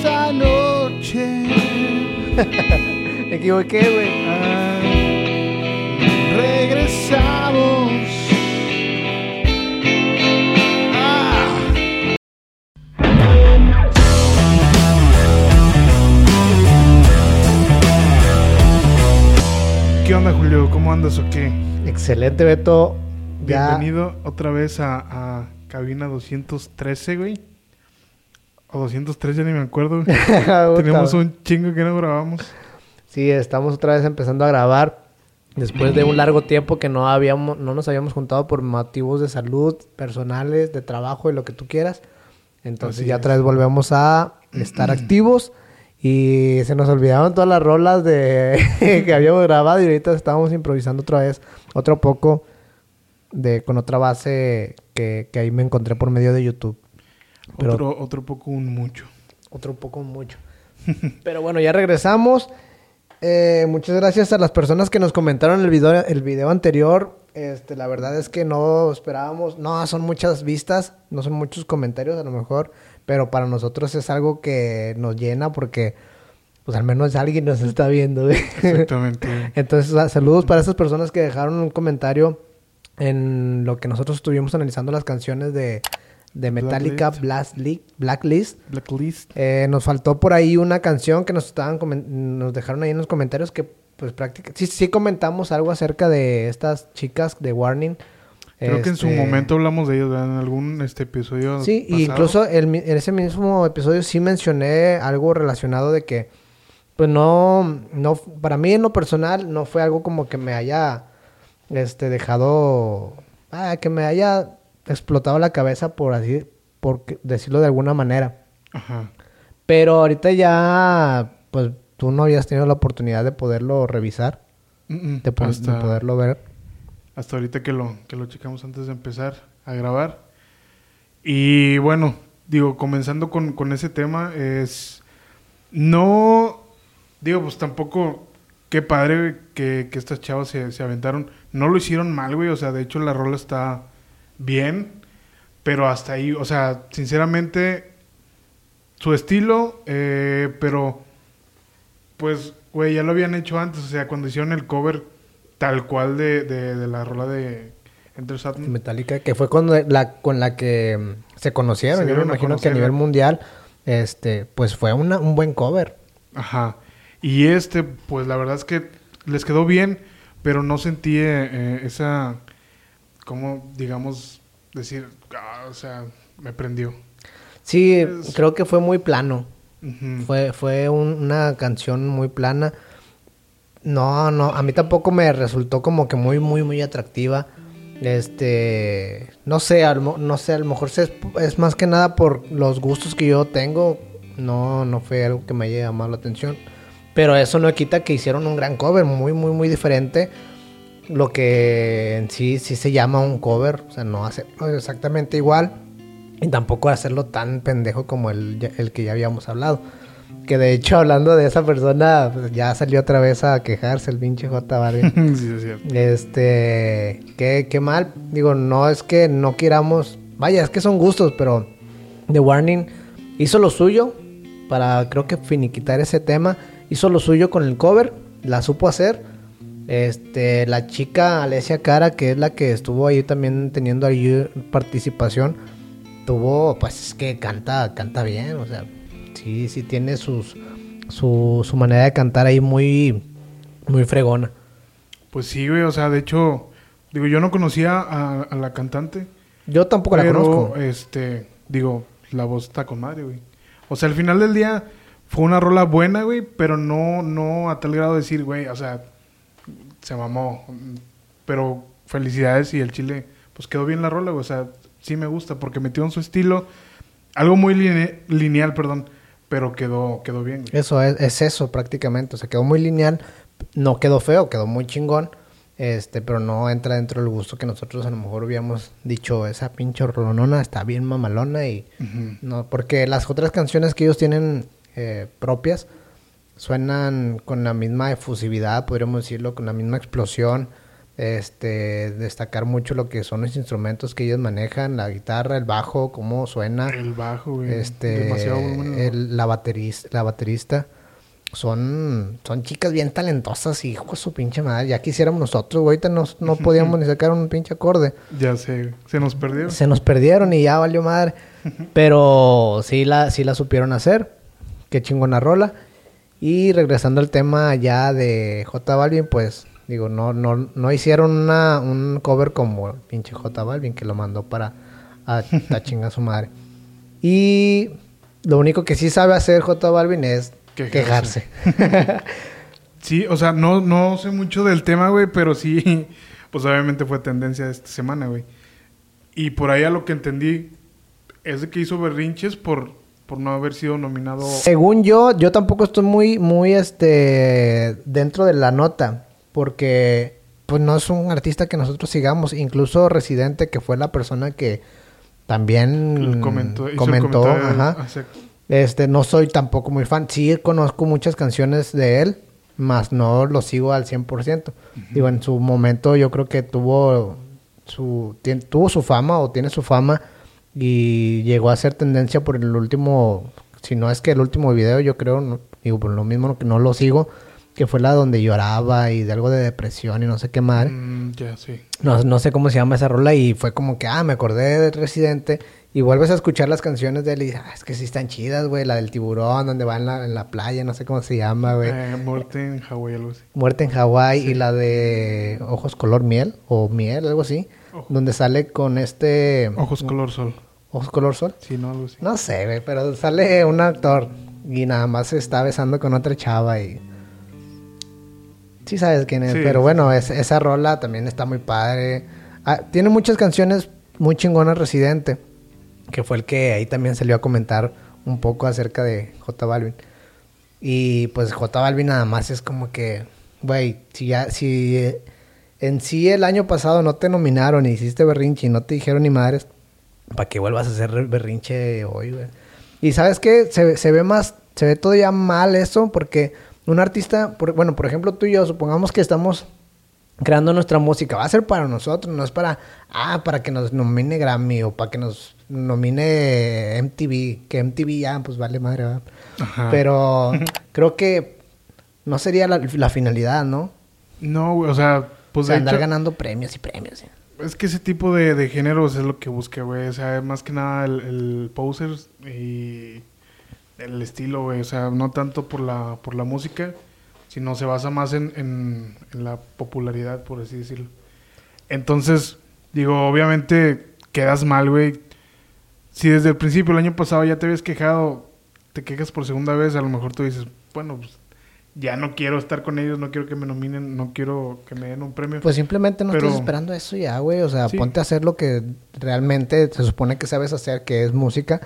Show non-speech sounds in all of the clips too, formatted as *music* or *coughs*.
Esta noche. *laughs* Me equivoqué, güey. ah, regresamos. Ah. ¿Qué onda, Julio? ¿Cómo andas o qué? Excelente, Beto. Ya. Bienvenido otra vez a, a cabina 213, güey. O 203, ya ni me acuerdo. *laughs* güey. Tenemos un chingo que no grabamos. Sí, estamos otra vez empezando a grabar. Después de un largo tiempo que no habíamos, no nos habíamos juntado por motivos de salud, personales, de trabajo y lo que tú quieras. Entonces Así ya otra vez volvemos a estar *clears throat* activos. Y se nos olvidaron todas las rolas de *laughs* que habíamos grabado y ahorita estábamos improvisando otra vez, otro poco de con otra base que, que ahí me encontré por medio de YouTube. Pero- Otro, otro poco, un mucho. Otro poco mucho. *laughs* Pero bueno, ya regresamos. Eh, muchas gracias a las personas que nos comentaron el video, el video anterior. Este, la verdad es que no esperábamos, no son muchas vistas, no son muchos comentarios a lo mejor, pero para nosotros es algo que nos llena porque pues al menos alguien nos está viendo. *laughs* Exactamente. Entonces, sa- saludos para esas personas que dejaron un comentario en lo que nosotros estuvimos analizando las canciones de, de Metallica Blacklist. Blacklist. Blacklist. Blacklist. Eh, nos faltó por ahí una canción que nos estaban nos dejaron ahí en los comentarios que pues prácticamente sí sí comentamos algo acerca de estas chicas de Warning. Creo que en su Este, momento hablamos de ellos, ¿verdad? En algún este episodio. Sí, y pasado. incluso el en ese mismo episodio sí mencioné algo relacionado de que pues no no para mí en lo personal no fue algo como que me haya este dejado ah, que me haya explotado la cabeza por así por decirlo de alguna manera. Ajá. Pero ahorita ya, pues tú no habías tenido la oportunidad de poderlo revisar, Mm, mm. de, po- de hasta, poderlo ver. hasta ahorita que lo, que lo checamos antes de empezar a grabar. Y bueno, digo, comenzando con, con ese tema, es. No. Digo, pues tampoco. Qué padre que, que estas chavas se, se aventaron. No lo hicieron mal, güey. O sea, de hecho, la rola está bien. Pero hasta ahí, o sea, sinceramente, su estilo, eh, pero pues, güey, ya lo habían hecho antes, o sea, cuando hicieron el cover tal cual de, de, de la rola de Enter Satan. Metallica, que fue con la, con la que mm, se conocieron. Se Yo me imagino que a nivel mundial, este, pues fue una, un buen cover. Ajá. Y este, pues la verdad es que les quedó bien, pero no sentí eh, eh, esa, como, digamos, decir, ah, o sea, me prendió. Sí, Es- creo que fue muy plano. Ujú. Fue, fue un- una canción muy plana. No, no, a mí tampoco me resultó como que muy, muy, muy atractiva. Este, no sé, a lo no sé, a lo mejor se- es más que nada por los gustos que yo tengo. No, no fue algo que me haya llamado la atención. Pero eso no quita que hicieron un gran cover, muy, muy, muy diferente. Lo que en sí, sí se llama un cover. O sea, no hace exactamente igual. Y tampoco hacerlo tan pendejo como el, el que ya habíamos hablado. Que de hecho, hablando de esa persona, pues, ya salió otra vez a quejarse el pinche J. Vargas. *laughs* sí, es cierto. Este, qué, qué mal. Digo, no es que no queramos. Vaya, es que son gustos, pero The Warning hizo lo suyo para, creo que finiquitar ese tema. Hizo lo suyo con el cover, la supo hacer. Este, la chica Alessia Cara, que es la que estuvo ahí también teniendo ahí participación, tuvo, pues es que canta, canta bien, o sea, sí, sí tiene sus, su, su manera de cantar ahí muy, muy fregona. Pues sí, güey, o sea, de hecho, digo, yo no conocía a, a la cantante. Yo tampoco la conozco. este, digo, la voz está con madre, güey. O sea, al final del día fue una rola buena, güey, pero no, no a tal grado de decir, güey, o sea, se mamó. Pero felicidades y el chile, pues quedó bien la rola, güey. O sea, sí me gusta porque metió en su estilo algo muy line- lineal, perdón, pero quedó, quedó bien. güey. Eso es, es eso prácticamente. O sea, quedó muy lineal. No quedó feo, quedó muy chingón. Este, pero no entra dentro del gusto que nosotros a lo mejor hubiéramos dicho, esa pinche rolonona está bien mamalona y no, porque las otras canciones que ellos tienen eh, propias suenan con la misma efusividad, podríamos decirlo, con la misma explosión. Este, destacar mucho lo que son los instrumentos que ellos manejan, la guitarra, el bajo, cómo suena. El bajo, güey. Este, Demasiado bueno. el- la baterista, la baterista. Son, son chicas bien talentosas, hijo de su pinche madre. Ya quisiéramos nosotros, güey. Ahorita no, no *laughs* podíamos ni sacar un pinche acorde. Ya sé, se nos perdió. Se nos perdieron y ya valió madre. *laughs* Pero sí la, sí la supieron hacer. Qué chingona rola. Y regresando al tema ya de J Balvin, pues digo, no, no, no hicieron una, un cover como pinche J Balvin que lo mandó para a, a *laughs* chingar a su madre. Y lo único que sí sabe hacer J Balvin es Quejarse. quejarse. *laughs* Sí, o sea, no, no sé mucho del tema, güey, pero sí, pues obviamente fue tendencia esta semana, güey. Y por ahí a lo que entendí es de que hizo berrinches por, por no haber sido nominado. Según yo, yo tampoco estoy muy, muy, este, dentro de la nota, porque, pues, no es un artista que nosotros sigamos. Incluso Residente, que fue la persona que también comentó, comentó, ajá. Este, no soy tampoco muy fan. Sí conozco muchas canciones de él, más no lo sigo al 100%. Digo, en su momento yo creo que tuvo su, tuvo su fama o tiene su fama y llegó a ser tendencia por el último, si no es que el último video, yo creo, no- digo, por lo mismo que no lo sigo, que fue la donde lloraba y de algo de depresión y no sé qué madre. Mm, ya, sí. No, no sé cómo se llama esa rola y fue como que, ah, me acordé de Residente y vuelves a escuchar las canciones de él y dices, ah, es que sí están chidas, güey, la del tiburón, donde va en la, en la playa, no sé cómo se llama, güey. Eh, muerte en Hawái, algo así. Muerte en Hawái y la de Ojos color miel o miel, algo así, Ojo. donde sale con este... Ojos color sol. Ojos color sol. Sí, no, algo así. No sé, güey, pero sale un actor y nada más se está besando con otra chava y... Sí sabes quién es, Sí, pero bueno, es- esa rola también está muy padre. Ah, tiene muchas canciones muy chingonas Residente, que fue el que ahí también salió a comentar un poco acerca de J Balvin. Y pues J Balvin nada más es como que, güey, si ya, si en sí el año pasado no te nominaron y hiciste berrinche y no te dijeron ni madres, para que vuelvas a hacer berrinche hoy, güey. Y sabes qué, se, se ve más, se ve todavía mal eso, porque un artista, por- bueno, por ejemplo tú y yo, supongamos que estamos creando nuestra música, va a ser para nosotros, no es para, ah, para que nos nomine Grammy o para que nos nomine MTV, que MTV ya, pues vale madre, ¿verdad? Ajá. Pero *laughs* creo que no sería la, la finalidad, ¿no? No, güey, o sea, pues o sea, de andar hecho, ganando premios y premios. ¿eh? es que ese tipo de, de géneros es lo que busca, güey. O sea, más que nada el, el poser y el estilo, güey. O sea, no tanto por la, por la música, sino se basa más en, en, en la popularidad, por así decirlo. Entonces, digo, obviamente quedas mal, güey. Si desde el principio, el año pasado, ya te habías quejado, te quejas por segunda vez, a lo mejor tú dices, bueno, pues ya no quiero estar con ellos, no quiero que me nominen, no quiero que me den un premio. Pues simplemente no Pero- estás esperando eso ya, güey. O sea, Sí. ponte a hacer lo que realmente se supone que sabes hacer, que es música.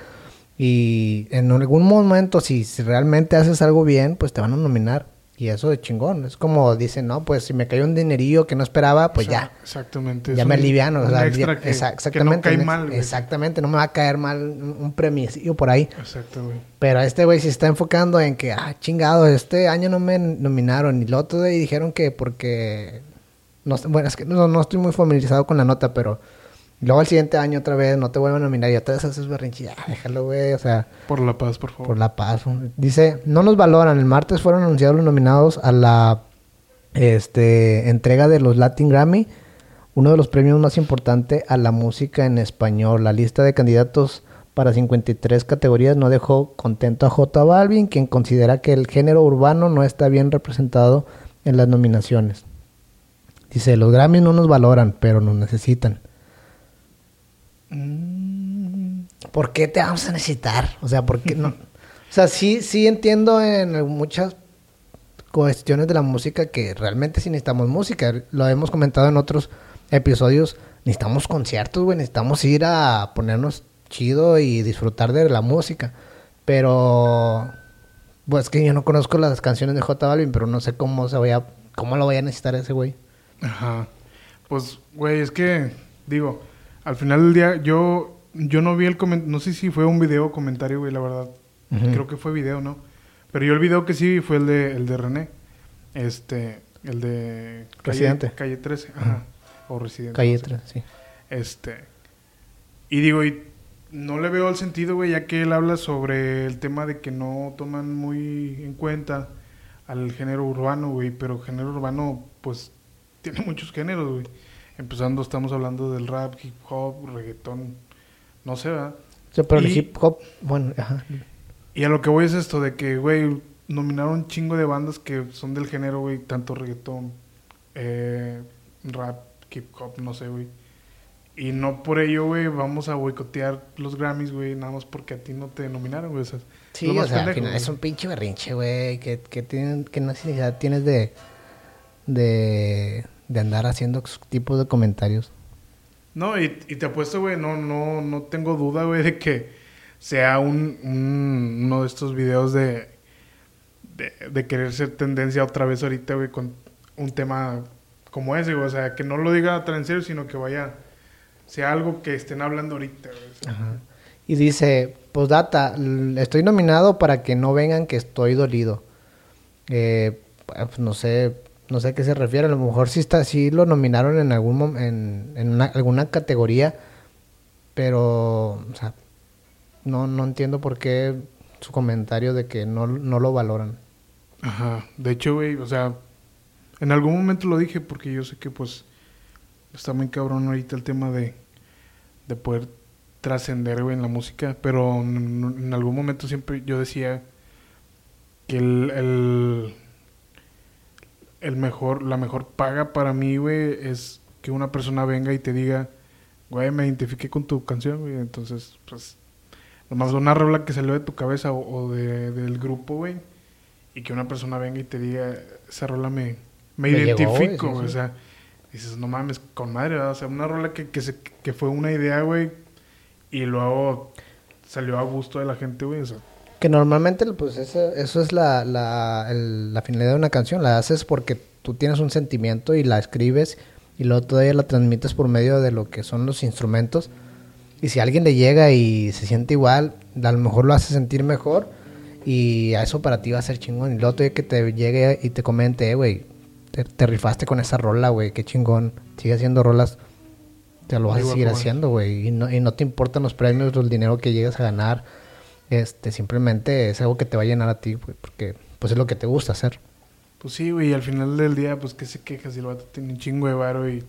Y en algún momento, si, si realmente haces algo bien, pues te van a nominar. Y eso de chingón. Es como dicen, no, pues si me cayó un dinerillo que no esperaba, pues O sea, ya. Exactamente. Ya me un- aliviano. o un sea, extra ya- que, exactamente. no cae mal. güey. Exactamente, no me va a caer mal un, premio por ahí. Exacto, güey. Pero este güey se está enfocando en que, ah, chingado, este año no me nominaron. Y el otro día dijeron que porque... No, bueno, es que no, no estoy muy familiarizado con la nota, pero... Luego el siguiente año otra vez no te vuelven a nominar y otra vez haces berrinche. Ya, déjalo, güey. O sea, Por la paz, por favor. por la paz. Dice, no nos valoran. El martes fueron anunciados los nominados a la este, entrega de los Latin Grammy, uno de los premios más importantes a la música en español. La lista de candidatos para 53 categorías no dejó contento a J Balvin, quien considera que el género urbano no está bien representado en las nominaciones. Dice, los Grammys no nos valoran, pero nos necesitan. Mm, ¿Por qué te vamos a necesitar? O sea, ¿por qué no? O sea, sí, sí entiendo en muchas cuestiones de la música que realmente sí necesitamos música. Lo hemos comentado en otros episodios. Necesitamos conciertos, güey. Necesitamos ir a ponernos chido y disfrutar de la música. Pero, pues que yo no conozco las canciones de J Balvin, pero no sé cómo se vaya, cómo lo vaya a necesitar ese güey. Ajá. Pues, güey, es que, digo, al final del día, yo, yo no vi el comentario, no sé si fue un video o comentario, güey, la verdad. Creo que fue video, ¿no? Pero yo el video que sí vi fue el de, el de René. Este, el de... Calle, Residente. Calle 13, ajá. O Residente. Calle no sé. 3, sí. Este. Y digo, y no le veo el sentido, güey, ya que él habla sobre el tema de que no toman muy en cuenta al género urbano, güey. Pero género urbano, pues, tiene muchos géneros, güey. Empezando, estamos hablando del rap, hip hop, reggaetón, no sé, ¿verdad? Sea, pero el hip hop, bueno, ajá. Y a lo que voy es esto de que, güey, nominaron un chingo de bandas que son del género, güey, tanto reggaetón, eh, rap, hip hop, no sé, güey. Y no por ello, güey, vamos a boicotear los Grammys, güey, nada más porque a ti no te nominaron, güey. O sea, Sí, o sea, al pendejo, final güey. es un pinche berrinche, güey. Que, que, tienen, que necesidad tienes de, de, de andar haciendo tipos de comentarios. No, y, y te apuesto, güey, no, no, no tengo duda, güey, de que sea un, un- uno de estos videos de, de, de querer ser tendencia otra vez ahorita, güey, con un tema como ese, güey. O sea, que no lo diga tan en serio, sino que vaya, sea algo que estén hablando ahorita, güey. O sea, Ajá. Y dice, postdata, l- estoy nominado para que no vengan que estoy dolido. Eh, pues no sé, no sé a qué se refiere. A lo mejor sí está, sí lo nominaron en algún en, en una- alguna categoría, pero, no, no entiendo por qué su comentario de que no, no lo valoran. Ajá. De hecho, güey, o sea, en algún momento lo dije porque yo sé que, pues, está muy cabrón ahorita el tema de, de poder trascender, en la música. Pero en, en algún momento siempre yo decía que el, el mejor, la mejor paga para mí, güey, es que una persona venga y te diga, güey, me identifiqué con tu canción, güey. Entonces, pues, nomás una rola que salió de tu cabeza o, o de, del grupo, güey. Y que una persona venga y te diga, esa rola me, me, llegó, identifico, sí, güey. O sea, dices, no mames, con madre, ¿verdad? O sea, una rola que, que, se, que fue una idea, güey. Y luego salió a gusto de la gente, güey. O sea, Que normalmente, pues, eso, eso es la, la, el- la finalidad de una canción. La haces porque tú tienes un sentimiento y la escribes y luego todavía la transmites por medio de lo que son los instrumentos. Y si alguien le llega y se siente igual, a lo mejor lo hace sentir mejor y a eso para ti va a ser chingón. Y luego todavía que te llegue y te comente, eh, güey, te, te rifaste con esa rola, güey, qué chingón. Sigue haciendo rolas, te lo vas a seguir haciendo, güey. Y no, y no te importan los premios, el dinero que llegues a ganar. Este, simplemente es algo que te va a llenar a ti, güey, porque pues es lo que te gusta hacer. pues sí, güey. Y al final del día, pues, ¿qué se queja si el vato tiene un chingo de varo y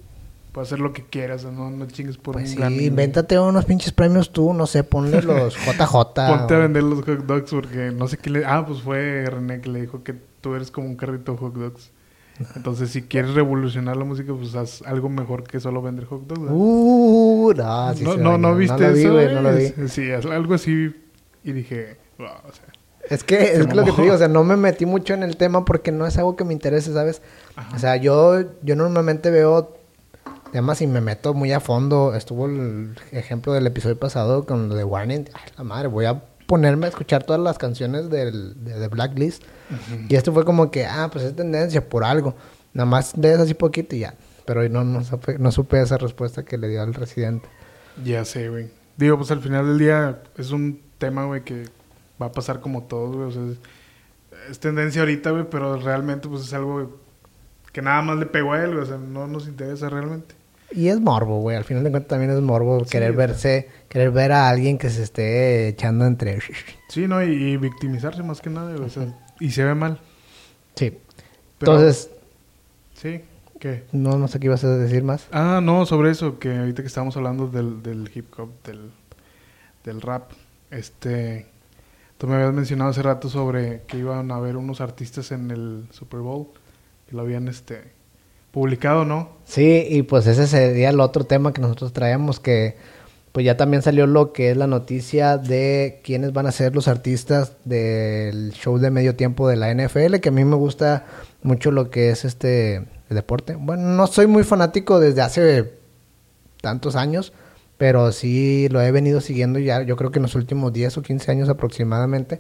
puede hacer lo que quieras? No, no chingues por Pues un sí, güey. invéntate unos pinches premios tú, no sé, ponle los *laughs* JJ. Ponte a vender los hot dogs porque no sé qué le... Ah, pues fue René que le dijo que tú eres como un carrito de hot dogs. Entonces, si quieres revolucionar la música, pues haz algo mejor que solo vender hot dogs. Uh, no, sí no, no, no viste vi, eso, no lo vi. Sí, haz algo así. Y dije, wow, o sea, Es que es lo que te digo, o sea, no me metí mucho en el tema porque no es algo que me interese, ¿sabes? Ajá. O sea, yo, yo normalmente veo temas y me meto muy a fondo. Estuvo el ejemplo del episodio pasado con lo de Warning. Ay, la madre, voy a ponerme a escuchar todas las canciones del, de, de Blacklist. Y esto fue como que, ah, pues es tendencia por algo. Nada más lees así poquito y ya. Pero no, no, supe, no supe esa respuesta que le dio al residente. ya sé, güey. Digo, pues al final del día es un tema, güey, que va a pasar como todo, güey. O sea, es, es tendencia ahorita, güey, pero realmente, pues es algo que nada más le pegó a él, güey. O sea, no nos interesa realmente. Y es morbo, güey. Al final de cuentas también es morbo Sí, querer verse, querer ver a alguien que se esté echando entre... *laughs* Sí, ¿no? Y, y victimizarse más que nada, güey. O sea, y se ve mal. Sí. Pero- Entonces, Sí, ¿qué? no, no sé qué ibas a decir más. Ah, no, sobre eso, que ahorita que estábamos hablando del, del hip hop, del, del rap, este, tú me habías mencionado hace rato sobre que iban a haber unos artistas en el Super Bowl, que lo habían, este, publicado, ¿no? Sí, y pues ese sería el otro tema que nosotros traíamos, que pues ya también salió lo que es la noticia de quiénes van a ser los artistas del show de medio tiempo de la NFL, que a mí me gusta mucho lo que es este el deporte. Bueno, no soy muy fanático desde hace tantos años, pero sí lo he venido siguiendo ya, yo creo que en los últimos 10 o 15 años aproximadamente.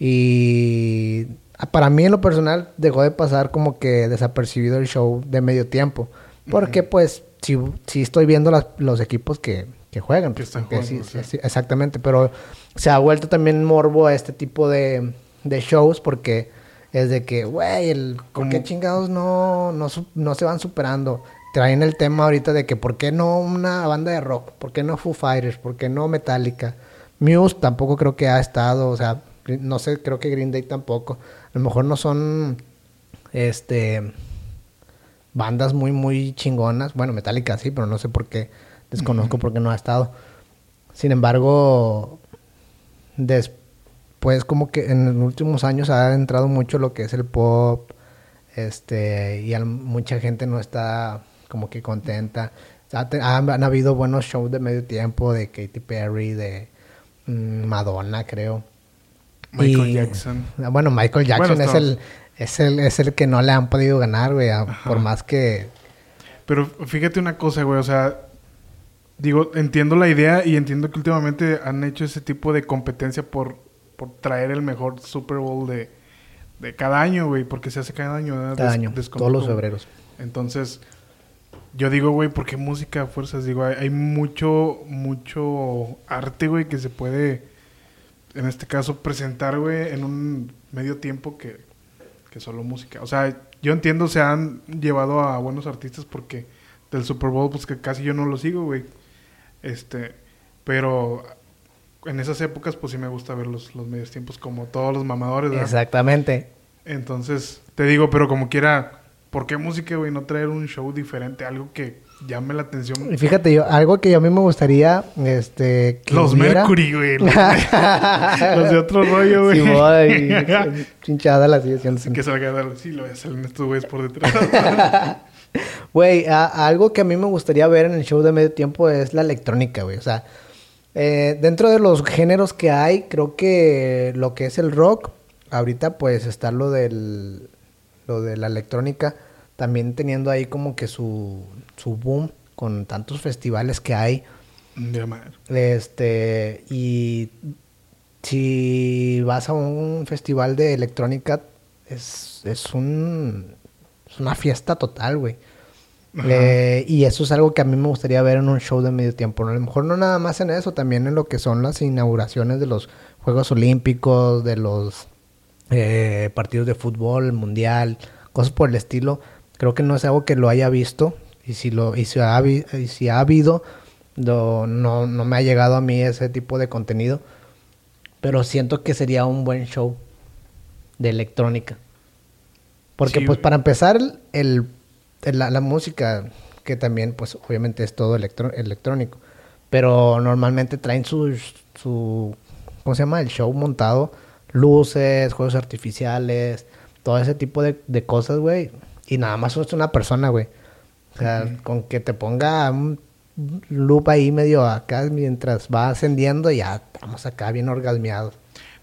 Y para mí en lo personal dejó de pasar como que desapercibido el show de medio tiempo. Porque pues sí, sí estoy viendo las- los equipos que, que juegan. Que están jugando, sí, sí. sí, exactamente, pero se ha vuelto también morbo a este tipo de, de shows porque es de que, güey, ¿por qué chingados no, no, no se van superando? Traen el tema ahorita de que, ¿por qué no una banda de rock? ¿Por qué no Foo Fighters? ¿Por qué no Metallica? Muse tampoco creo que ha estado, o sea, no sé, creo que Green Day tampoco. A lo mejor no son, este, bandas muy, muy chingonas. Bueno, Metallica sí, pero no sé por qué. Desconozco por qué no ha estado. Sin embargo, después como que en los últimos años ha entrado mucho lo que es el pop. Este, y mucha gente no está como que contenta. Ha te- han, han habido buenos shows de medio tiempo de Katy Perry, de mm, Madonna, creo. Michael Y- Jackson. Bueno, Michael Jackson Bueno, es, el, es, el, es el que no le han podido ganar, güey. Por más que... Pero fíjate una cosa, güey, o sea, digo, entiendo la idea y entiendo que últimamente han hecho ese tipo de competencia por, por traer el mejor Super Bowl de, de cada año, güey, porque se hace cada año. Cada Des- año, todos los febreros. Entonces, yo digo, güey, ¿por qué música a fuerzas? Digo, hay, hay mucho, mucho arte, güey, que se puede, en este caso, presentar, güey, en un medio tiempo que, que solo música. O sea, yo entiendo, se han llevado a buenos artistas porque del Super Bowl, pues que casi yo no lo sigo, güey. Este, pero en esas épocas, pues sí me gusta ver los, los medios tiempos como todos los mamadores, ¿verdad? Exactamente. Entonces, te digo, pero como quiera, ¿por qué música, güey? No traer un show diferente, algo que llame la atención. Y fíjate, yo, algo que a mí me gustaría, este... Que Los hubiera- Mercury, güey. Los, *laughs* los de otro rollo, güey. Sí. Chinchada *laughs* la sigue siendo. que salga sí, lo voy a salir estos güeyes por detrás. *laughs* Güey, algo que a mí me gustaría ver en el show de medio tiempo es la electrónica, güey. O sea, eh, dentro de los géneros que hay, creo que lo que es el rock, ahorita pues está lo del lo de la electrónica, también teniendo ahí como que su, su boom con tantos festivales que hay. De. Este, y si vas a un festival de electrónica, es, es un es una fiesta total, güey. Eh, y eso es algo que a mí me gustaría ver en un show de medio tiempo. ¿no? A lo mejor no nada más en eso, también en lo que son las inauguraciones de los Juegos Olímpicos, de los eh, partidos de fútbol, mundial, cosas por el estilo. Creo que no es algo que lo haya visto. Y si lo y si ha, y si ha habido, no, no, no me ha llegado a mí ese tipo de contenido. Pero siento que sería un buen show de electrónica. Porque Sí, pues para empezar, el, el- el- la, la música, que también pues obviamente es todo electro- electrónico, pero normalmente traen su, su, ¿cómo se llama? El show montado, luces, juegos artificiales, todo ese tipo de, de cosas, güey. Y nada más es una persona, güey. O sea, con que te ponga un loop ahí medio acá mientras va ascendiendo, ya estamos acá bien orgasmeados.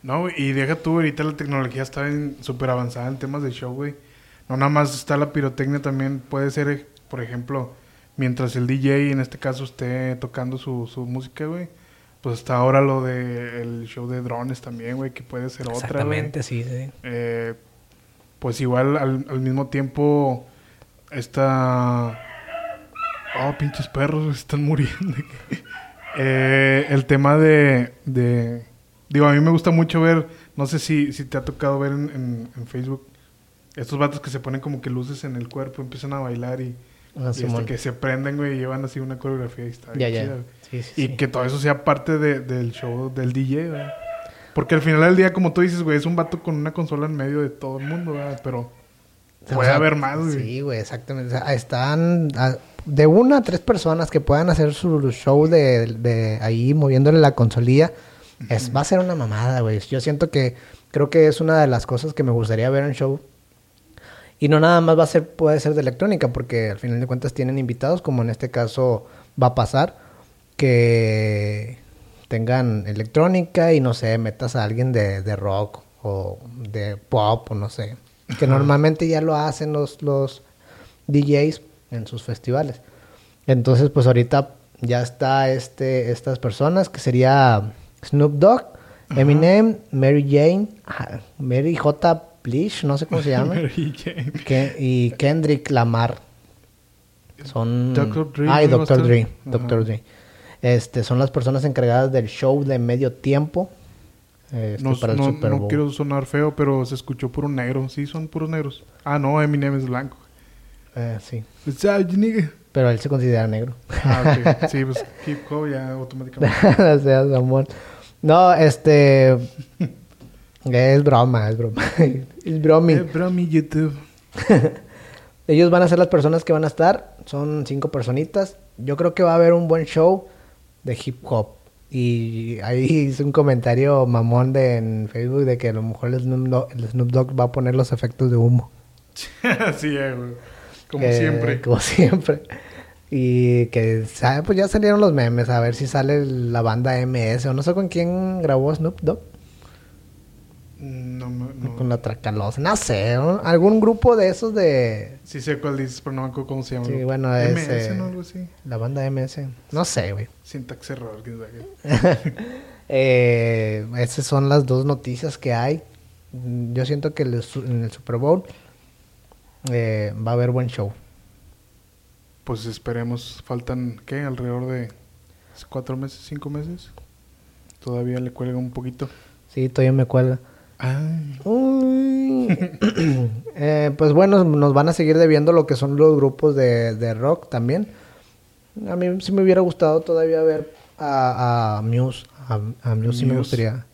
No, y deja tú, ahorita la tecnología está súper avanzada en temas de show, güey. No nada más está la pirotecnia, también puede ser, eh, por ejemplo, mientras el DJ, en este caso, esté tocando su, su música, güey. Pues está ahora lo de el show de drones también, güey, que puede ser otra. Exactamente, sí, sí. Eh, pues igual al, al mismo tiempo está... Oh, pinches perros, están muriendo. *laughs* Eh, el tema de, de... Digo, a mí me gusta mucho ver, no sé si, si te ha tocado ver en, en- en Facebook, estos vatos que se ponen como que luces en el cuerpo, empiezan a bailar y, Ah, y hasta Simón. que se prenden, güey, y llevan así una coreografía y está Ya, chida, güey. Sí, sí, Y sí. que todo eso sea parte de- del show del DJ, ¿verdad? Porque al final del día, como tú dices, güey, es un vato con una consola en medio de todo el mundo, ¿verdad? Pero O sea, puede haber más, güey. Sí, güey, exactamente. O sea, están ah, de una a tres personas que puedan hacer su show de, de ahí moviéndole la consolilla. Es, va a ser una mamada, güey. Yo siento que creo que es una de las cosas que me gustaría ver en show. Y no nada más va a ser, puede ser de electrónica, porque al final de cuentas tienen invitados, como en este caso va a pasar, que tengan electrónica y no sé, metas a alguien de, de rock o de pop o no sé. Que normalmente ya lo hacen los, los DJs en sus festivales. Entonces, pues ahorita ya está este, estas personas, que sería Snoop Dogg, Eminem, Mary Jane, Mary J. Blish, no sé cómo se llama. *laughs* Y Kendrick Lamar. Son. Dr. Dre, Ah, y ¿no va a Dr. Dre. Dr. Dre. Este, son las personas encargadas del show de medio tiempo. este, No, para el no- Super no Bowl. quiero sonar feo, pero se escuchó puro negro. Sí, son puros negros. Ah, no, Eminem es blanco. Eh, sí, nigga? pero él se considera negro. Ah, ok. *laughs* Sí, pues Keep Cole ya automáticamente. *laughs* o sea, Samuel. No, este... es broma, es broma. *laughs* es bromi. Eh, bro, mi YouTube. *laughs* Ellos van a ser las personas que van a estar. Son cinco personitas. Yo creo que va a haber un buen show de hip hop. Y ahí hice un comentario mamón de, en Facebook de que a lo mejor el Snoop, Dogg, el Snoop Dogg va a poner los efectos de humo. *laughs* sí, eh, güey. Como Que- siempre. Como siempre. Y que, ¿sabe? Pues ya salieron los memes. A ver si sale la banda MS. O no sé con quién grabó Snoop Dogg. No, me- no. Con la Tracalosa. No sé. ¿no? Algún grupo de esos de... Sí sé cuál dices, pero no me acuerdo cómo se llama. Sí, ¿no? bueno, es, MS, eh, ¿no? Algo así. La banda MS. No sé, güey. Sintax error, quién sabe. *laughs* Eh, esas son las dos noticias que hay. Yo siento que el en el Super Bowl eh, va a haber buen show. Pues esperemos. Faltan, ¿qué? Alrededor de cuatro meses, cinco meses. Todavía le cuelga un poquito. Sí, todavía me cuelga. *coughs* Eh, pues bueno, nos van a seguir debiendo lo que son los grupos de, de rock también. A mí sí me hubiera gustado todavía ver a, a Muse. A, a Muse sí me Muse. gustaría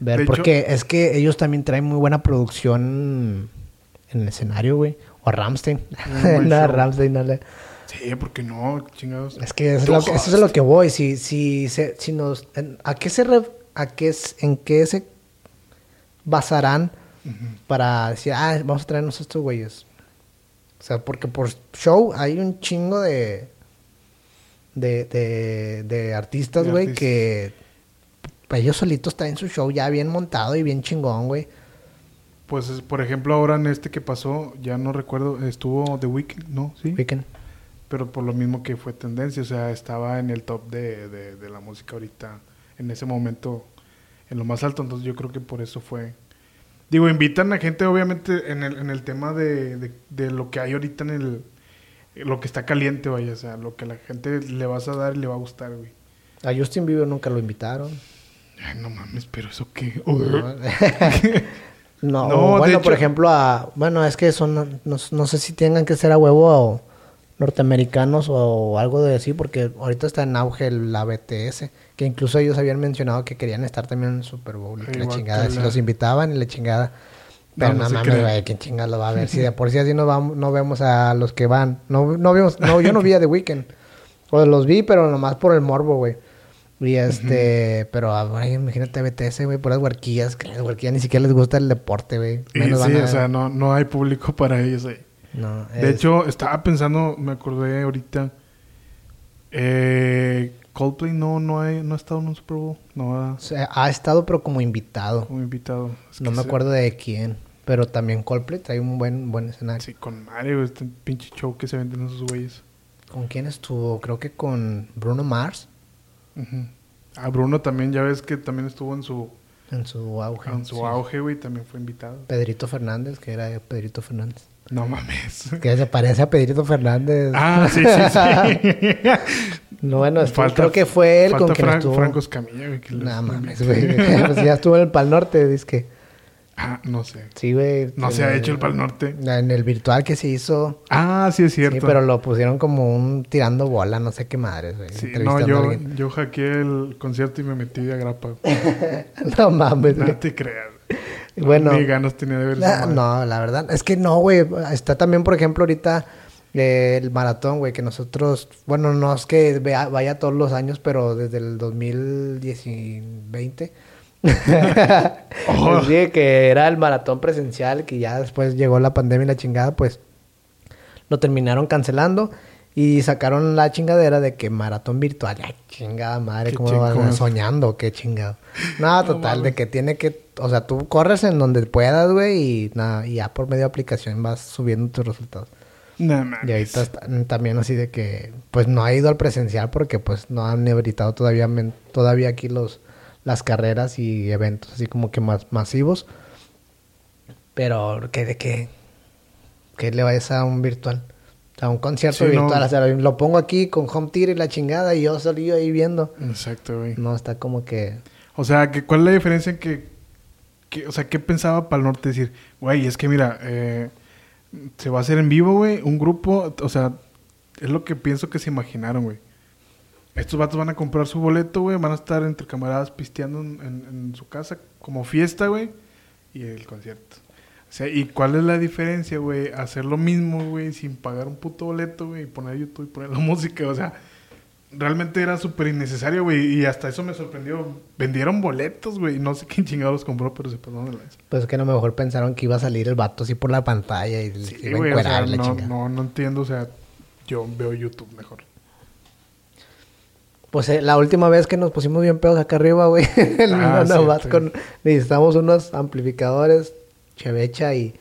ver. De hecho- porque es que ellos también traen muy buena producción en el escenario, güey. O a Ramstein. *laughs* No. Ramstein no le... Sí, porque no, chingados. Es que eso es, lo que, eso es a lo que voy. Si, si, se- si nos, ¿a qué se re- a qué es- en qué se basarán para decir, ah, vamos a traernos estos güeyes? O sea, porque por show hay un chingo de de, de, de artistas, güey, que ellos solitos traen su show ya bien montado y bien chingón, güey. Pues, es- por ejemplo, ahora en este que pasó, ya no recuerdo, estuvo The Weeknd, ¿no? Sí. Weekend. Pero por lo mismo que fue tendencia, o sea, estaba en el top de, de, de la música ahorita, en ese momento, en lo más alto, entonces yo creo que por eso fue. Digo, invitan a gente, obviamente, en el, en el tema de, de, de lo que hay ahorita en el. Lo que está caliente, vaya, o sea, lo que a la gente le vas a dar y le va a gustar, güey. A Justin Bieber nunca lo invitaron. Ay, no mames, pero eso qué. No, *laughs* *laughs* No, bueno, por hecho- ejemplo, a, bueno, es que son, no, no sé si tengan que ser a huevo o norteamericanos o algo de así, porque ahorita está en auge el- la BTS, que incluso ellos habían mencionado que querían estar también en el Super Bowl y que la chingada, si los invitaban y la chingada. Pero No, no, mames, güey, ¿quién chingada lo va a ver? Si *laughs* de por sí así no, vamos, no vemos a los que van. No, no vemos, no, yo no vi a The Weeknd. O los vi, pero nomás por el morbo, güey. Y este, pero ah, güey, imagínate BTS, güey, puras huarquillas, que las huarquillas ni siquiera les gusta el deporte, güey. Sí, a- o sea, no, no hay público para ellos ahí. No, De hecho, estaba pensando, me acordé ahorita. Eh, Coldplay no, no, ha, no ha estado en un Super Bowl. No ha o sea, ha estado, pero como invitado. como invitado. Es No me acuerdo de quién. Pero también Coldplay trae un buen, buen escenario. Sí, con Mario, este pinche show que se venden esos güeyes. ¿Con quién estuvo? Creo que con Bruno Mars Ujú. Ah, Bruno también, ya ves que también estuvo en su, en su auge. en su sí. auge, güey, también fue invitado. Pedrito Fernández, que era Pedrito Fernández. No mames. Que se parece a Pedrito Fernández. ah, sí, sí, sí. *laughs* No, bueno, Falta- creo que fue él con quien Fran- estuvo. Franco Escamilla, güey. que No mames, güey. *laughs* pues ya estuvo en el Pal Norte, dice que. Ah, no sé. Sí, güey. No se ha hecho el Pal Norte. En el virtual que se hizo. Ah, sí es cierto. Sí, pero lo pusieron como un tirando bola, no sé qué madres, güey. Sí, no, yo, yo hackeé el concierto y me metí de agrapa. *laughs* No mames, No te creas. Bueno. Ni ganas tenía de ver madre. no, la verdad. Es que no, güey. Está también, por ejemplo, ahorita eh, el maratón, güey, que nosotros, bueno, no es que vea- vaya todos los años, pero desde el 2020. *laughs* *laughs* Oh. Sí, que era el maratón presencial, que ya después llegó la pandemia y la chingada, pues lo terminaron cancelando y sacaron la chingadera de que maratón virtual. Ay, chingada madre, Qué ¿cómo van soñando? Qué chingado. No, *laughs* total, de que tiene que, o sea, tú corres en donde puedas, güey, y nada, y ya por medio de aplicación vas subiendo tus resultados. No. Y ahorita están también así de que, pues no ha ido al presencial porque pues no han habilitado todavía, todavía aquí los, las carreras y eventos así como que más masivos. Pero, ¿qué de qué? ¿Qué le vayas a un virtual? Sea, un concierto Sí, no. virtual. O sea, lo pongo aquí con home theater y la chingada y yo salí ahí viendo. Exacto, güey. No, está como que... O sea, que, ¿cuál es la diferencia en que, que o sea, qué pensaba para el norte decir, güey, es que mira, eh, se va a hacer en vivo, güey, un grupo, o sea, es lo que pienso que se imaginaron, güey. Estos vatos van a comprar su boleto, güey, van a estar entre camaradas pisteando en, en- en su casa como fiesta, güey, y el concierto. Sea, ¿y cuál es la diferencia, güey? Hacer lo mismo, güey, sin pagar un puto boleto, güey, y poner YouTube y poner la *laughs* música, o sea, realmente era súper innecesario, güey, y hasta eso me sorprendió. Vendieron boletos, güey, no sé quién chingados los compró, pero se pasaron de lanza. Pues es que a lo mejor pensaron que iba a salir el vato así por la pantalla y Sí, iba a güey, o sea, encuerar la no, no, no entiendo, o sea, yo veo YouTube mejor. Pues eh, la última vez que nos pusimos bien pedos acá arriba, güey, *laughs* el Ah, no, cierto. con necesitamos unos amplificadores, chevecha y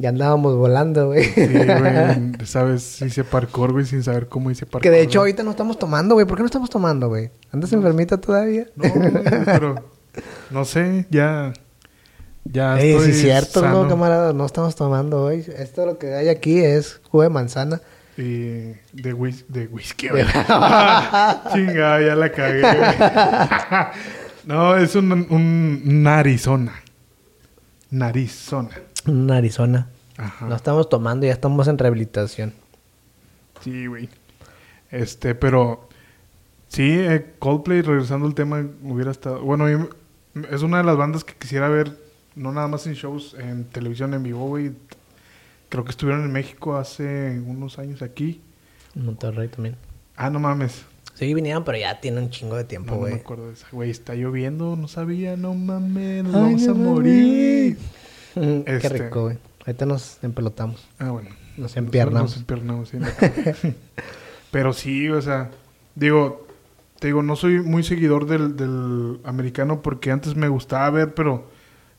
ya andábamos volando, güey. Sí, güey, *laughs* sabes, hice parkour, güey, sin saber cómo hice parkour. que de hecho güey. ahorita no estamos tomando, güey. ¿Por qué no estamos tomando, güey? ¿Andas enfermita todavía? No, güey, pero no sé, ya. Ya Ey, estoy sí es cierto, sano. no, camarada, no estamos tomando hoy. Esto lo que hay aquí es jugo de manzana. Y de, whis de whisky, güey. *laughs* *laughs* Chinga, ya la cagué, güey. no, es un, un narizona. Narizona. Ajá. No estamos tomando, ya estamos en rehabilitación. Sí, güey. Este, pero sí, eh, Coldplay, regresando al tema, hubiera estado. Bueno, es una de las bandas que quisiera ver, no nada más en shows, en televisión en vivo, güey. Creo que estuvieron en México hace unos años aquí. En Monterrey también. Ah, no mames. Sí, vinieron, pero ya tiene un chingo de No, tiempo, no güey. me acuerdo de esa. Güey, está lloviendo, no sabía, no mames, nos Ay, vamos no a morir. Qué Este. rico, güey. Ahorita nos empelotamos. Ah, bueno. Nos empiernamos. Nos empiernamos, sí. *laughs* Pero sí, o sea, digo, te digo, no soy muy seguidor del, del americano porque antes me gustaba ver, pero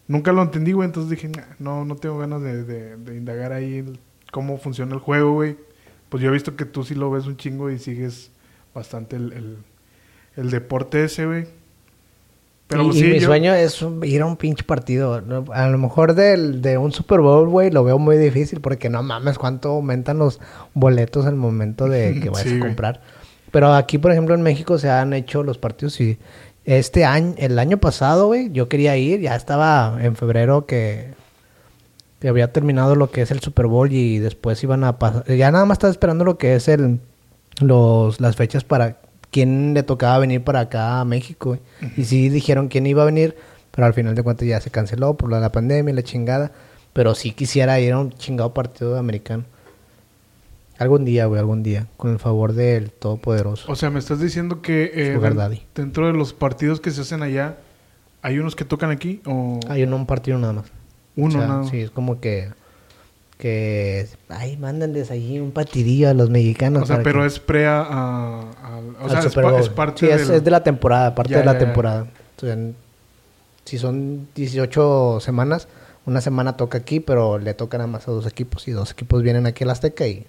nunca lo entendí, güey. Entonces dije, "Nah, no, no tengo ganas de, de- de indagar ahí el- cómo funciona el juego, güey. Pues yo he visto que tú sí lo ves un chingo y sigues bastante el, el, el deporte ese, güey. Pero y, pues, y sí, mi yo- sueño es ir a un pinche partido. A lo mejor del, de un Super Bowl, güey, lo veo muy difícil porque no mames cuánto aumentan los boletos al momento de *laughs* que vayas Sí, a güey. comprar. Pero aquí, por ejemplo, en México se han hecho los partidos y este año, el año pasado, güey, yo quería ir, ya estaba en febrero que, que había terminado lo que es el Super Bowl y después iban a pasar, ya nada más estaba esperando lo que es el los las fechas para quién le tocaba venir para acá a México. Y sí dijeron quién iba a venir, pero al final de cuentas ya se canceló por de la pandemia y la chingada. Pero sí quisiera ir a un chingado partido americano. Algún día, güey, algún día. Con el favor del Todopoderoso. O sea, me estás diciendo que eh, Daddy. dentro de los partidos que se hacen allá, ¿hay unos que tocan aquí? ¿O Hay uno, un partido nada más. uno O sea, nada? Sí, es como que... Que... Ay, mándenles allí un partidillo a los mexicanos. O sea, pero que- es pre a... o sea, es, pa- parte Sí, es, del- es de la temporada, parte Ya, de la ya, ya. temporada. O sea, en- si son 18 semanas, una semana toca aquí, pero le toca nada más a dos equipos. Y dos equipos vienen aquí al Azteca y,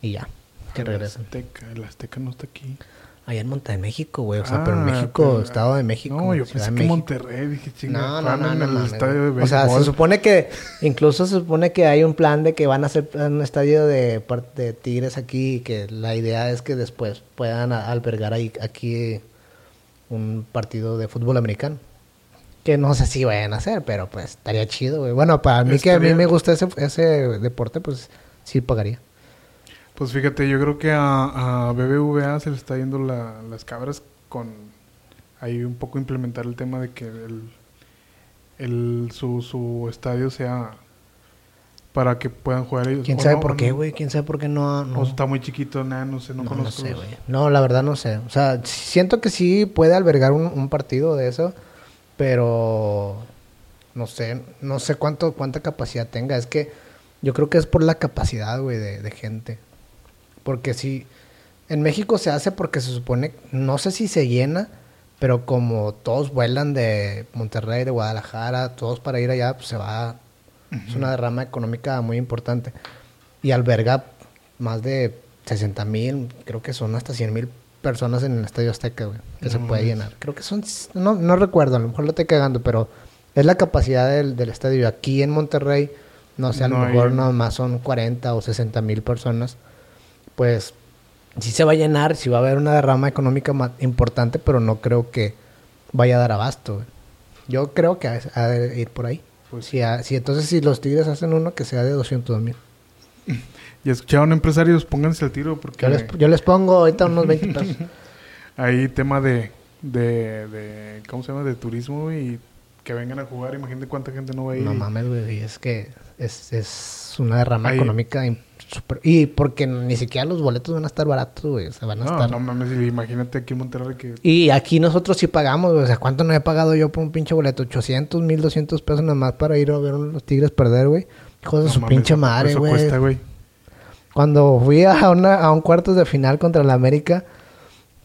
y ya, que El regresan. Azteca, el Azteca no está aquí. Allá en Monta de México, güey. O sea, pero en Ah, México, pero- Estado de México. No, yo pensé que. Monterrey. Dije, chinga, No, no, no, en no, el estadio de. O sea, se supone que, incluso se supone que hay un plan de que van a hacer un estadio de, de Tigres aquí y que la idea es que después puedan albergar ahí, aquí un partido de fútbol americano. Que no sé si vayan a hacer, pero pues estaría chido, güey. Bueno, para mí que a mí me gusta ese, ese deporte, pues sí pagaría. Pues fíjate, yo creo que a, a BBVA se le está yendo la- las cabras con ahí un poco implementar el tema de que el, el su, su estadio sea para que puedan jugar ellos. ¿Quién sabe no, por qué, güey? ¿Quién sabe por qué no? no? O está muy chiquito, nada, no sé, no, No, no conozco. sé, los- güey. No, la verdad no sé. O sea, siento que sí puede albergar un, un partido de eso, pero no sé, no sé cuánto, cuánta capacidad tenga. Es que yo creo que es por la capacidad, güey, de, de gente. Porque si en México se hace porque se supone, no sé si se llena, pero como todos vuelan de Monterrey, de Guadalajara, todos para ir allá, pues se va. Es una derrama económica muy importante. Y alberga más de 60 mil, creo que son hasta 100 mil personas en el Estadio Azteca, güey, que se puede llenar. Creo que son, no, no recuerdo, a lo mejor lo estoy cagando, pero es la capacidad del, del estadio. Aquí en Monterrey, no sé, a lo No hay- mejor nada más son 40 o 60 mil personas. Pues sí se va a llenar, sí va a haber una derrama económica importante, pero no creo que vaya a dar abasto, güey. Yo creo que ha de ir por ahí. Pues Si, a- si entonces si los Tigres hacen uno que sea de 200 mil. *laughs* Y escucharon empresarios, pónganse al tiro porque Yo les, yo les pongo ahorita unos 20 *laughs* pesos. hay tema de, de, de, ¿cómo se llama? De turismo y que vengan a jugar. Imagínate cuánta gente no va a ir. No mames, güey. Es que es, es una derrama Ahí- económica y, super- y porque ni siquiera los boletos van a estar baratos, güey. O sea, van a No, estar... no mames, imagínate aquí en Monterrey que... Y aquí nosotros sí pagamos, güey. O sea, ¿cuánto no he pagado yo por un pinche boleto? 800, 1200 pesos nada más para ir a ver a los Tigres perder, güey. Hijos de no su mames, pinche ¿a poco madre, eso güey. cuesta, güey. Cuando fui a, una, a un cuartos de final contra el América,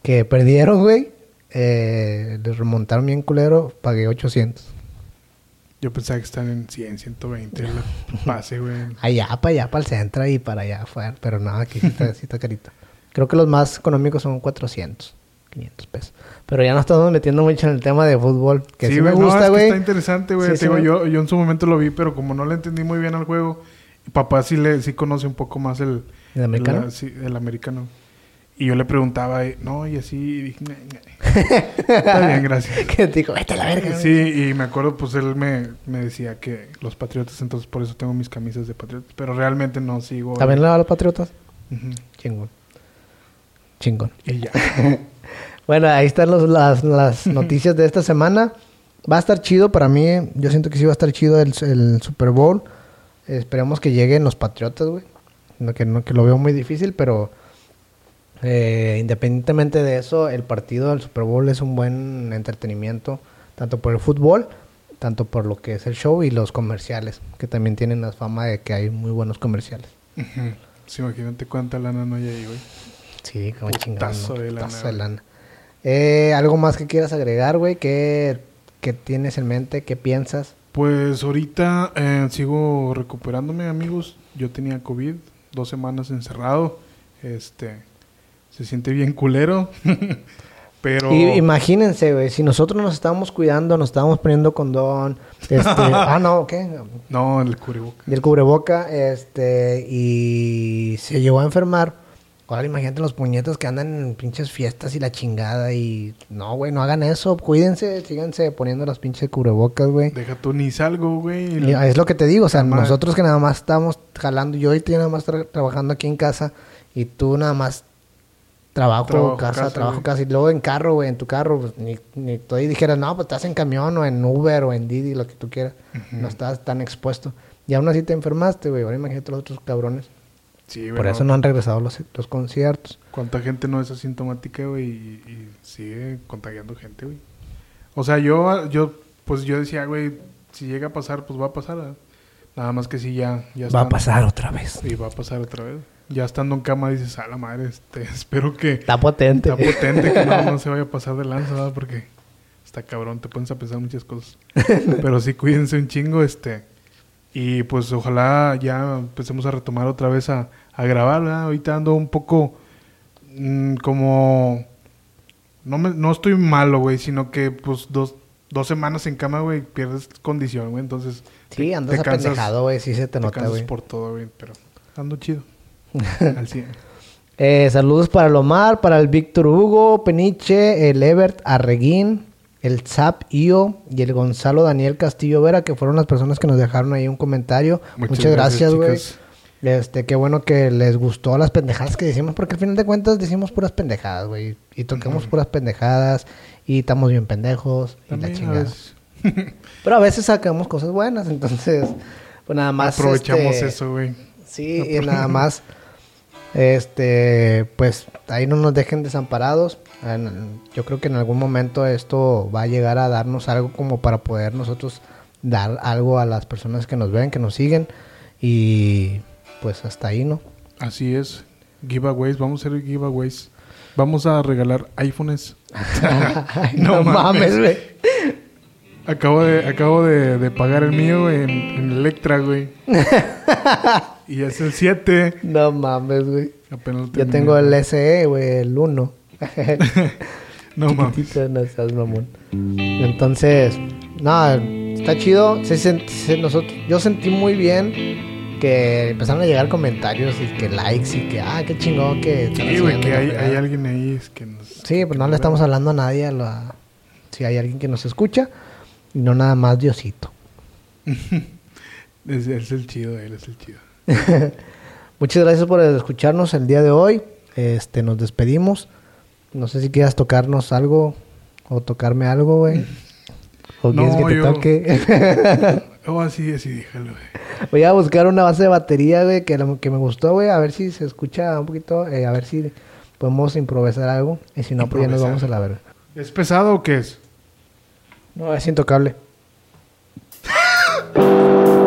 que perdieron, güey, eh, les remontaron bien culero, pagué 800. Yo pensaba que están en 100, 120 el pase, güey. Allá, para allá, para el centro y para allá afuera. Pero no, aquí sí está, sí está carito. Creo que los más económicos son 400, 500 pesos. Pero ya nos estamos metiendo mucho en el tema de fútbol, que sí, me güey, no, gusta, güey. está interesante, güey. Sí, sí me- yo, yo en su momento lo vi, pero como no le entendí muy bien al juego, papá sí le sí conoce un poco más el... ¿El americano? la- sí, el americano. Y yo le preguntaba, eh, no, y así, y dije, está bien, gracias. *laughs* que te digo, vete a la verga. Sí, y me acuerdo, pues él me, me decía que los patriotas, entonces por eso tengo mis camisas de patriotas. Pero realmente no sigo. ¿También le a los Patriotas? Chingón. Chingón. Y ya. *laughs* Bueno, ahí están los- las, las *laughs* noticias de esta semana. Va a estar chido para mí. Yo siento que sí va a estar chido el, el Super Bowl. Esperemos que lleguen los Patriotas, güey. No, que, no, que lo veo muy difícil, pero eh, independientemente de eso, el partido del Super Bowl es un buen entretenimiento, tanto por el fútbol, tanto por lo que es el show y los comerciales, que también tienen la fama de que hay muy buenos comerciales. Sí, imagínate cuánta lana no hay ahí, güey. Sí, como chingado. de lana, de lana. Eh, ¿Algo más que quieras agregar, güey? ¿Qué, qué tienes en mente? ¿Qué piensas? Pues ahorita eh, sigo recuperándome, amigos. Yo tenía COVID, dos semanas encerrado. Este, se siente bien culero. *laughs* Pero... Y imagínense, güey, si nosotros nos estábamos cuidando, nos estábamos poniendo condón, este, *laughs* ah, no, ¿qué? No, el cubreboca. Y el cubreboca, este, y se llegó a enfermar. Ahora imagínate los puñetos que andan en pinches fiestas y la chingada y... No, güey, no hagan eso. Cuídense, síganse poniendo las pinches cubrebocas, güey. Deja tú ni salgo, güey. Es lo que te digo, o sea, nosotros que nada más estamos jalando, yo ahorita nada más tra- trabajando aquí en casa y tú nada más trabajo, Trabajo, casa, casa, trabajo, güey. casa y luego en carro, güey, en tu carro, pues, ni, ni ahí dijeras, no, pues estás en camión o en Uber o en Didi, lo que tú quieras, no estás tan expuesto. Y aún así te enfermaste, güey, ahora imagínate los otros cabrones. Sí, Por eso no han regresado los, los conciertos. ¿Cuánta gente no es asintomática, güey? Y, y sigue contagiando gente, güey. O sea, yo, yo, pues yo decía, güey, si llega a pasar, pues va a pasar. Nada más que si ya, ya Va a pasar otra vez. Y va a pasar otra vez. Ya estando en cama dices, a la madre, este, *laughs* espero que Está potente. está potente, que no, no se vaya a pasar de lanza, ¿verdad? Porque está cabrón, te pones a pensar muchas cosas. *laughs* Pero sí, cuídense un chingo, este. Y pues ojalá ya empecemos a retomar otra vez a, a grabar, ¿verdad? Ahorita ando un poco mm, como... No, me, no estoy malo, güey, sino que pues dos, dos semanas en cama, güey, pierdes condición, güey. Entonces Sí, andas apendejado, güey, sí se te te nota, güey. por todo, güey, pero ando chido. *laughs* Al 100. Eh, saludos para el Omar, para el Víctor Hugo, Peniche, el Ebert Arreguín, el Zap Io y el Gonzalo Daniel Castillo Vera, que fueron las personas que nos dejaron ahí un comentario. Muchas, gracias, güey. Este, qué bueno que les gustó las pendejadas que decimos, porque al final de cuentas decimos puras pendejadas, güey. Y tocamos puras pendejadas, y estamos bien pendejos, y la También chingada. *laughs* Pero a veces sacamos cosas buenas, entonces, pues nada más. aprovechamos este, eso, güey. Sí, y nada más. Este, pues ahí no nos dejen desamparados. Yo creo que en algún momento esto va a llegar a darnos algo como para poder nosotros dar algo a las personas que nos ven, que nos siguen. Y pues hasta ahí, ¿no? Así es. Giveaways, vamos a hacer giveaways. Vamos a regalar iPhones. *laughs* No mames. güey. Acabo de, acabo de, de pagar el mío en, en Electra, güey. *laughs* y es el 7. No mames, güey. Apenas Yo tengo el SE, güey, el 1. *laughs* *laughs* No mames. Chiquitito, no seas mamón. Entonces, nada, está chido. Se sent- se- nosotros, yo sentí muy bien que empezaron a llegar comentarios y que likes y que, ah, qué chingón que... Sí, güey, que hay, alguien ahí es que nos... Sí, pues no le estamos hablando a nadie, a la- si hay alguien que nos escucha y no nada más Diosito. *laughs* es, es el chido, él es el chido. *laughs* Muchas gracias por escucharnos el día de hoy. Este, nos despedimos. No sé si quieras tocarnos algo o tocarme algo, güey. ¿O No, quieres que te yo- toque? *laughs* Oh, así, así, déjalo, güey. Voy a buscar una base de batería, güey, que, que me gustó, güey. A ver si se escucha un poquito. eh, a ver si podemos improvisar algo. Y si no, pues ya nos vamos a la verga. ¿Es pesado o qué es? No, es intocable. *laughs*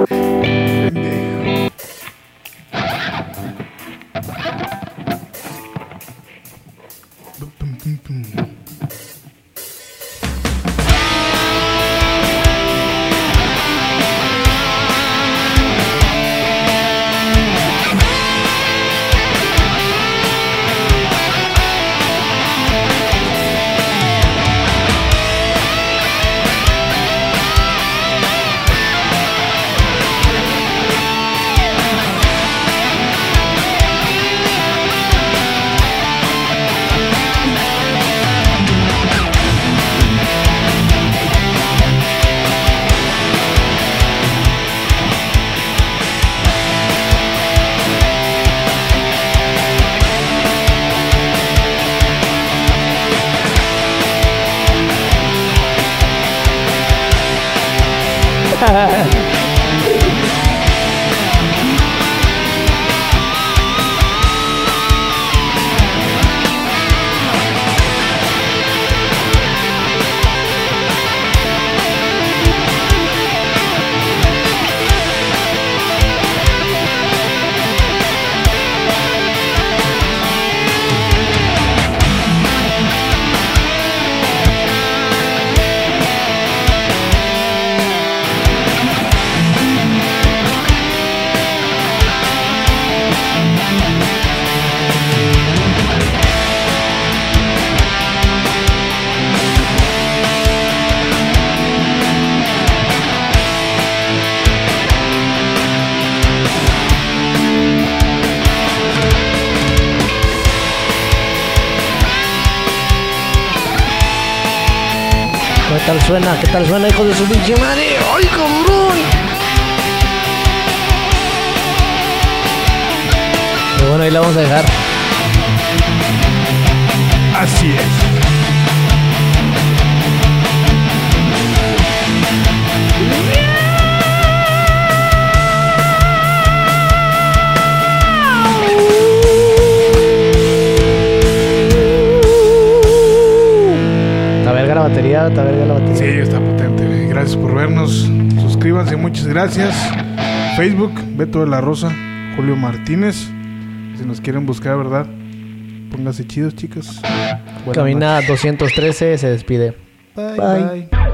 tal suena? ¿Qué tal suena, hijo de su pinche madre? ¡Ay, cabrón! Pero bueno, ahí la vamos a dejar. Así es. La batería, está verga la batería. Sí, está potente. Gracias por vernos. Suscríbanse, muchas gracias. Facebook, Beto de la Rosa, Julio Martínez. Si nos quieren buscar, ¿verdad? Pónganse chidos, chicas. Buenas Camina 213, se despide. Bye. bye.